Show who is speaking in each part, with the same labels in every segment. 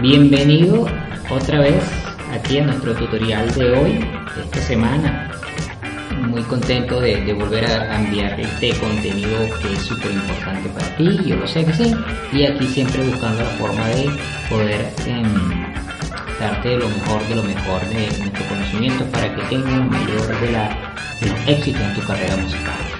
Speaker 1: Bienvenido otra vez aquí a nuestro tutorial de hoy, de esta semana. Muy contento de, volver a enviar este contenido que es súper importante para ti, yo lo sé que sí, y aquí siempre buscando la forma de poder em, darte lo mejor de lo mejor de nuestro conocimiento para que tengas mayor de, de los éxitos en tu carrera musical.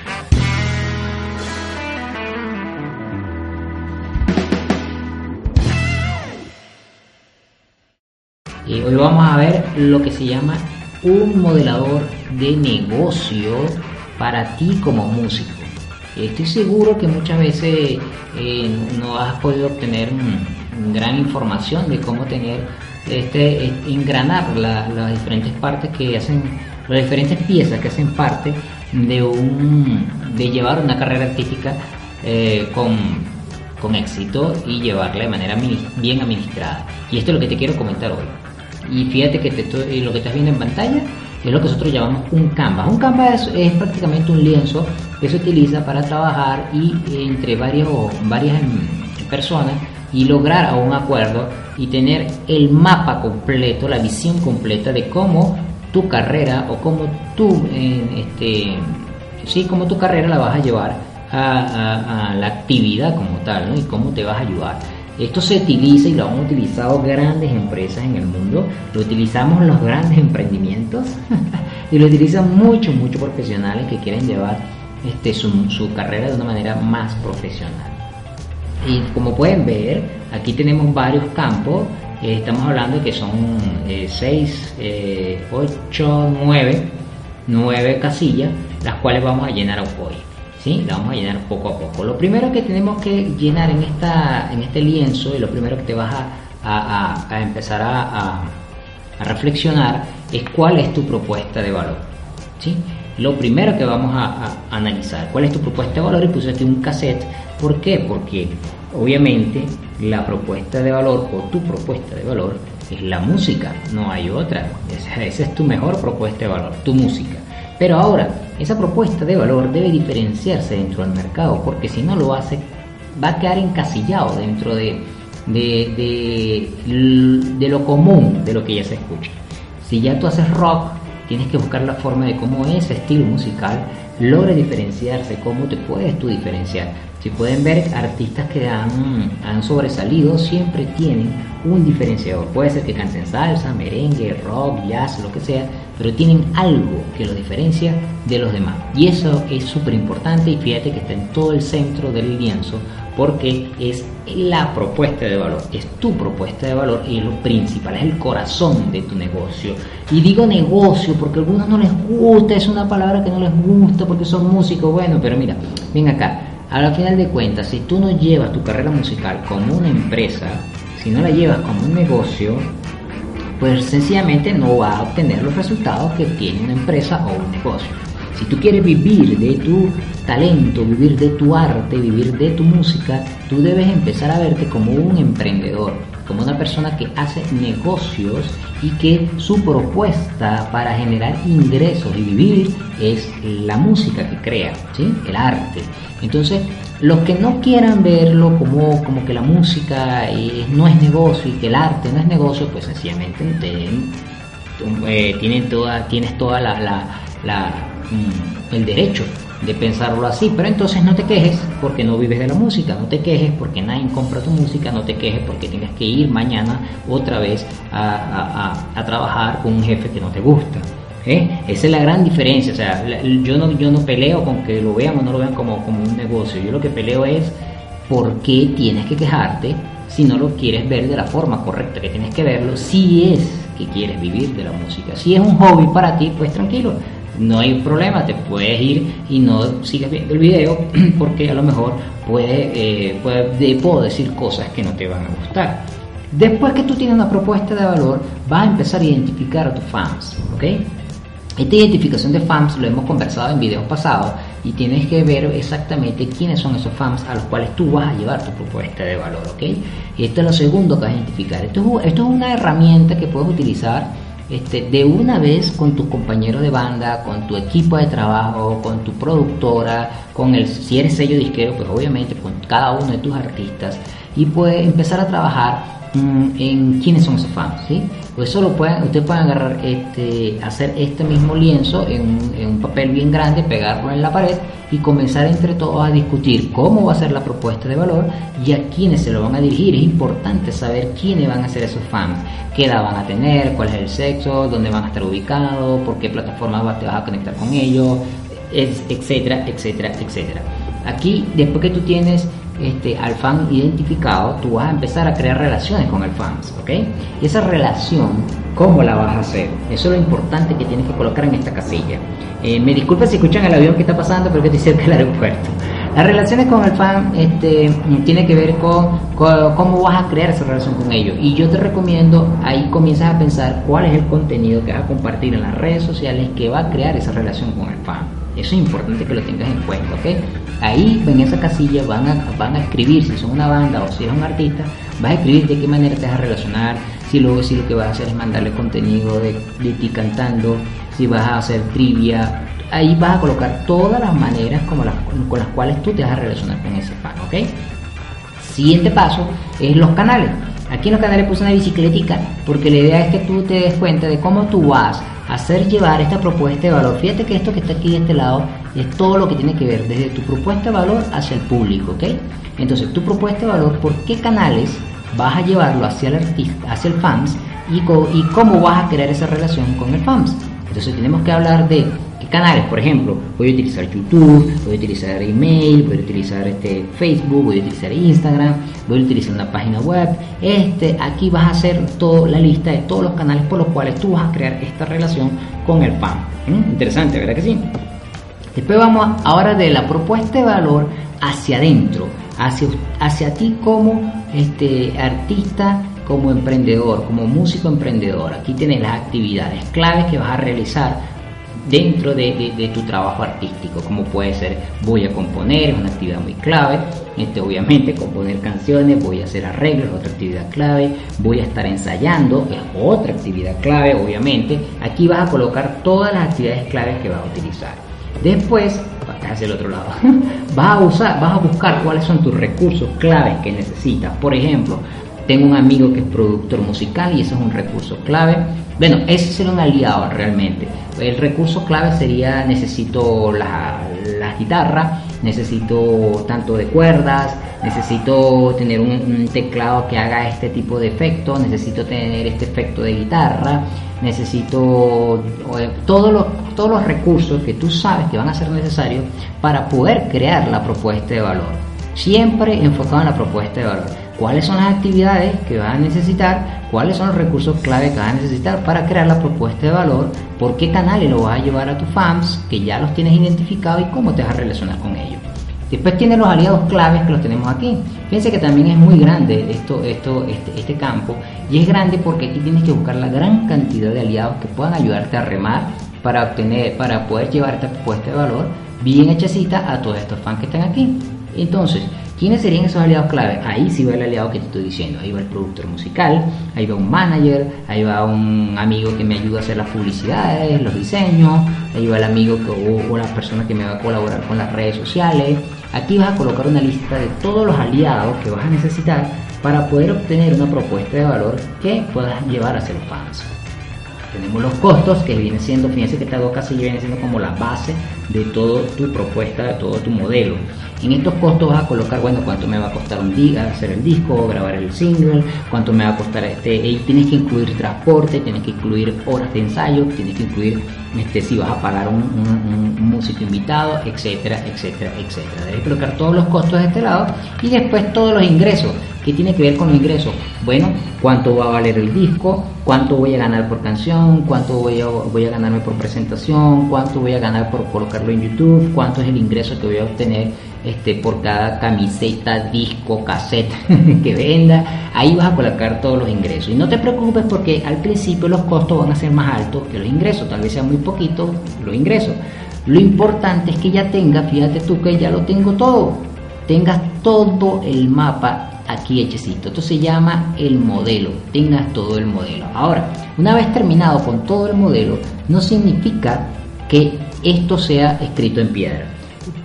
Speaker 1: Hoy vamos a ver lo que se llama un modelador de negocio para ti como músico. Estoy seguro que muchas veces eh, no has podido obtener gran información de cómo tener este, engranar las diferentes partes que hacen, las diferentes piezas que hacen parte de un de llevar una carrera artística eh, con, con éxito y llevarla de manera bien administrada. Y esto es lo que te quiero comentar hoy. Y fíjate que lo que estás viendo en pantalla es lo que nosotros llamamos un canvas. Un canvas es, prácticamente un lienzo que se utiliza para trabajar y entre varios, varias mm, personas y lograr un acuerdo y tener el mapa completo, la visión completa de cómo tu carrera o cómo tú, este, sí, cómo tu carrera la vas a llevar a, la actividad como tal. Y cómo te vas a ayudar. Esto se utiliza y lo han utilizado grandes empresas en el mundo, lo utilizamos los grandes emprendimientos y lo utilizan muchos, muchos profesionales que quieren llevar este, su, carrera de una manera más profesional. Y como pueden ver, aquí tenemos varios campos, eh, estamos hablando de que son 6, 8, 9, 9 casillas, las cuales vamos a llenar hoy. ¿Sí? La vamos a llenar poco a poco. Lo primero que tenemos que llenar en, esta, en este lienzo y lo primero que te vas a, a, empezar a, a, reflexionar es cuál es tu propuesta de valor. ¿sí? Lo primero que vamos a, analizar, cuál es tu propuesta de valor y puse un cassette. ¿Por qué? Porque obviamente la propuesta de valor o tu propuesta de valor es la música, no hay otra. Esa, esa es tu mejor propuesta de valor, tu música. Pero ahora, esa propuesta de valor debe diferenciarse dentro del mercado, porque si no lo hace, va a quedar encasillado dentro de, de, de, lo común de lo que ya se escucha. Si ya tú haces rock, tienes que buscar la forma de cómo ese estilo musical logra diferenciarse, cómo te puedes tú diferenciar. Si pueden ver, artistas que han, han sobresalido siempre tienen un diferenciador. Puede ser que canten salsa, merengue, rock, jazz, lo que sea, pero tienen algo que los diferencia de los demás. Y eso es súper importante y fíjate que está en todo el centro del lienzo porque es la propuesta de valor, es tu propuesta de valor y es lo principal, es el corazón de tu negocio. Y digo negocio porque a algunos no les gusta, es una palabra que no les gusta porque son músicos, bueno, pero mira, ven acá, a la final de cuentas, si tú no llevas tu carrera musical como una empresa, si no la llevas como un negocio, pues sencillamente no va a obtener los resultados que tiene una empresa o un negocio. Si tú quieres vivir de tu talento, vivir de tu arte, vivir de tu música, tú debes empezar a verte como un emprendedor, como una persona que hace negocios y que su propuesta para generar ingresos y vivir es la música que crea, ¿sí? el arte. Entonces, los que no quieran verlo como, como que la música no es negocio y que el arte no es negocio, pues sencillamente eh, tienen toda, tienes toda la, la, mm, el derecho de pensarlo así, pero entonces no te quejes porque no vives de la música, no te quejes porque nadie compra tu música, no te quejes porque tienes que ir mañana otra vez a, a trabajar con un jefe que no te gusta. ¿Eh? Esa es la gran diferencia. O sea, yo no, yo no peleo con que lo vean o no lo vean como, como un negocio. Yo lo que peleo es por qué tienes que quejarte si no lo quieres ver de la forma correcta que tienes que verlo, si es que quieres vivir de la música. Si es un hobby para ti, pues tranquilo, no hay problema, te puedes ir y no sigues viendo el video porque a lo mejor puede, eh, puede, puedo decir cosas que no te van a gustar. Después que tú tienes una propuesta de valor, vas a empezar a identificar a tus fans, ¿ok? Esta identificación de fans lo hemos conversado en videos pasados y tienes que ver exactamente quiénes son esos fans a los cuales tú vas a llevar tu propuesta de valor, ¿ok? Y esto es lo segundo que vas a identificar. Esto, es una herramienta que puedes utilizar este, de una vez con tus compañeros de banda, con tu equipo de trabajo, con tu productora, con el, si eres sello disquero, pues obviamente con cada uno de tus artistas y puedes empezar a trabajar en quiénes son esos fans, ¿sí? Pues eso lo pueden, ustedes pueden agarrar, este, hacer este mismo lienzo en, un papel bien grande, pegarlo en la pared y comenzar entre todos a discutir cómo va a ser la propuesta de valor y a quiénes se lo van a dirigir. Es importante saber quiénes van a ser esos fans, qué edad van a tener, cuál es el sexo, dónde van a estar ubicados, por qué plataforma te vas a conectar con ellos, etcétera, etcétera, etcétera. Aquí, después que tú tienes este, al fan identificado, tú vas a empezar a crear relaciones con el fan, ¿ok? Y esa relación, ¿cómo la vas a hacer? Eso es lo importante que tienes que colocar en esta casilla. Eh, me disculpa si escuchan el avión que está pasando, pero que estoy cerca del aeropuerto. Las relaciones con el fan este, tiene que ver con, cómo vas a crear esa relación con ellos. Y yo te recomiendo, ahí comienzas a pensar cuál es el contenido que vas a compartir en las redes sociales que va a crear esa relación con el fan. Eso es importante que lo tengas en cuenta, ¿ok? Ahí en esa casilla van a, van a escribir si son una banda o si es un artista, vas a escribir de qué manera te vas a relacionar, si luego si lo que vas a hacer es mandarle contenido de, ti cantando, si vas a hacer trivia, ahí vas a colocar todas las maneras como las, con las cuales tú te vas a relacionar con ese fan, ¿ok? Siguiente paso es los canales. Aquí en los canales puse una bicicletica porque la idea es que tú te des cuenta de cómo tú vas hacer llevar esta propuesta de valor. Fíjate que esto que está aquí de este lado es todo lo que tiene que ver desde tu propuesta de valor hacia el público, ¿ok? Entonces, tu propuesta de valor, ¿por qué canales vas a llevarlo hacia el artista, hacia el fans y, y cómo vas a crear esa relación con el fans? Entonces, tenemos que hablar de canales, por ejemplo, voy a utilizar YouTube, voy a utilizar email, voy a utilizar este Facebook, voy a utilizar Instagram, voy a utilizar una página web. Este, aquí vas a hacer toda la lista de todos los canales por los cuales tú vas a crear esta relación con el fan. ¿Mm? Interesante, ¿verdad que sí? Después vamos ahora de la propuesta de valor hacia adentro, hacia, hacia ti como este, artista como emprendedor, como músico emprendedor. Aquí tienes las actividades claves que vas a realizar dentro de, tu trabajo artístico, como puede ser voy a componer, es una actividad muy clave, este, obviamente componer canciones, voy a hacer arreglos, otra actividad clave, voy a estar ensayando, es otra actividad clave, obviamente, aquí vas a colocar todas las actividades claves que vas a utilizar. Después, hacia el otro lado, vas a usar, vas a buscar cuáles son tus recursos claves que necesitas. Por ejemplo, tengo un amigo que es productor musical y ese es un recurso clave. Bueno, ese sería un aliado realmente. El recurso clave sería necesito la, guitarra, necesito tanto de cuerdas, necesito tener un, teclado que haga este tipo de efecto, necesito tener este efecto de guitarra, necesito eh, todos los, todos los recursos que tú sabes que van a ser necesarios para poder crear la propuesta de valor. Siempre enfocado en la propuesta de valor cuáles son las actividades que vas a necesitar, cuáles son los recursos clave que vas a necesitar para crear la propuesta de valor, por qué canales lo vas a llevar a tus fans, que ya los tienes identificados y cómo te vas a relacionar con ellos. Después tiene los aliados claves que los tenemos aquí. Fíjense que también es muy grande esto, esto, este, este campo y es grande porque aquí tienes que buscar la gran cantidad de aliados que puedan ayudarte a remar para obtener, para poder llevar esta propuesta de valor bien hechecita a todos estos fans que están aquí. Entonces, ¿Quiénes serían esos aliados clave? Ahí sí va el aliado que te estoy diciendo. Ahí va el productor musical, ahí va un manager, ahí va un amigo que me ayuda a hacer las publicidades, los diseños, ahí va el amigo que, o, la persona que me va a colaborar con las redes sociales. Aquí vas a colocar una lista de todos los aliados que vas a necesitar para poder obtener una propuesta de valor que puedas llevar hacia los fans. Tenemos los costos que vienen siendo, fíjense que esta dos casillas viene siendo como la base de toda tu propuesta, de todo tu modelo. En estos costos vas a colocar, bueno, cuánto me va a costar un día hacer el disco, grabar el single, cuánto me va a costar este, y tienes que incluir transporte, tienes que incluir horas de ensayo, tienes que incluir este, si vas a pagar un, músico invitado, etcétera, etcétera, etcétera. Debes colocar todos los costos de este lado y después todos los ingresos. ¿Qué tiene que ver con los ingresos? Bueno, cuánto va a valer el disco, cuánto voy a ganar por canción, cuánto voy a, voy a ganarme por presentación, cuánto voy a ganar por colocarlo en YouTube, cuánto es el ingreso que voy a obtener este, por cada camiseta, disco, cassette que venda. Ahí vas a colocar todos los ingresos. Y no te preocupes porque al principio los costos van a ser más altos que los ingresos. Tal vez sea muy poquito los ingresos. Lo importante es que ya tengas, fíjate tú que ya lo tengo todo. Tengas todo el mapa aquí hechecito. Esto se llama el modelo. Tengas todo el modelo. Ahora, una vez terminado con todo el modelo, no significa que esto sea escrito en piedra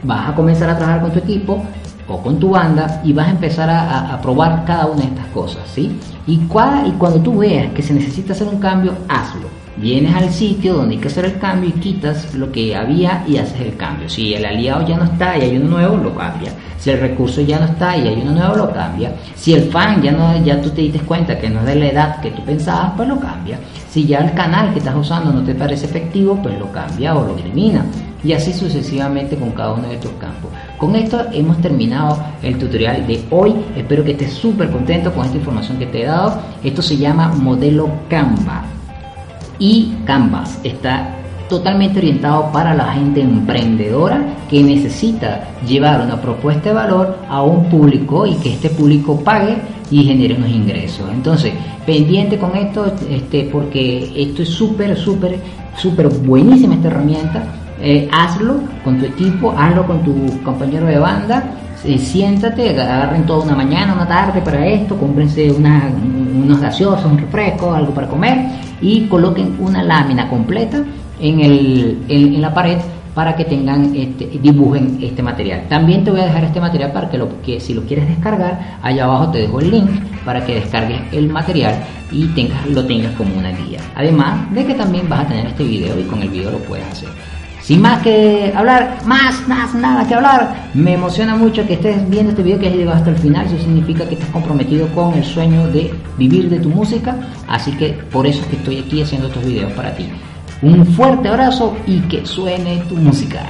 Speaker 1: vas a comenzar a trabajar con tu equipo o con tu banda y vas a empezar a, probar cada una de estas cosas, ¿sí? Y, y cuando tú veas que se necesita hacer un cambio, hazlo. Vienes al sitio donde hay que hacer el cambio y quitas lo que había y haces el cambio. Si el aliado ya no está y hay uno nuevo, lo cambia. Si el recurso ya no está y hay uno nuevo, lo cambia. Si el fan ya no, ya tú te diste cuenta que no es de la edad que tú pensabas, pues lo cambia. Si ya el canal que estás usando no te parece efectivo, pues lo cambia o lo elimina y así sucesivamente con cada uno de estos campos. Con esto hemos terminado el tutorial de hoy. Espero que estés súper contento con esta información que te he dado. Esto se llama modelo Canva. Y Canvas está totalmente orientado para la gente emprendedora que necesita llevar una propuesta de valor a un público y que este público pague y genere unos ingresos. Entonces, pendiente con esto, este, porque esto es súper, súper, súper buenísima esta herramienta eh, hazlo con tu equipo, hazlo con tu compañero de banda, eh, siéntate, agarren toda una mañana, una tarde para esto, cómprense unos gaseosos, un refresco, algo para comer y coloquen una lámina completa en, el, en, la pared para que tengan este, dibujen este material. También te voy a dejar este material para que si lo quieres descargar, allá abajo te dejo el link para que descargues el material y tengas, lo tengas como una guía. Además de que también vas a tener este video y con el video lo puedes hacer. Sin más que hablar, más, más, nada que hablar, me emociona mucho que estés viendo este video, que hayas llegado hasta el final, eso significa que estás comprometido con el sueño de vivir de tu música, así que por eso es que estoy aquí haciendo estos videos para ti. Un fuerte abrazo y que suene tu música.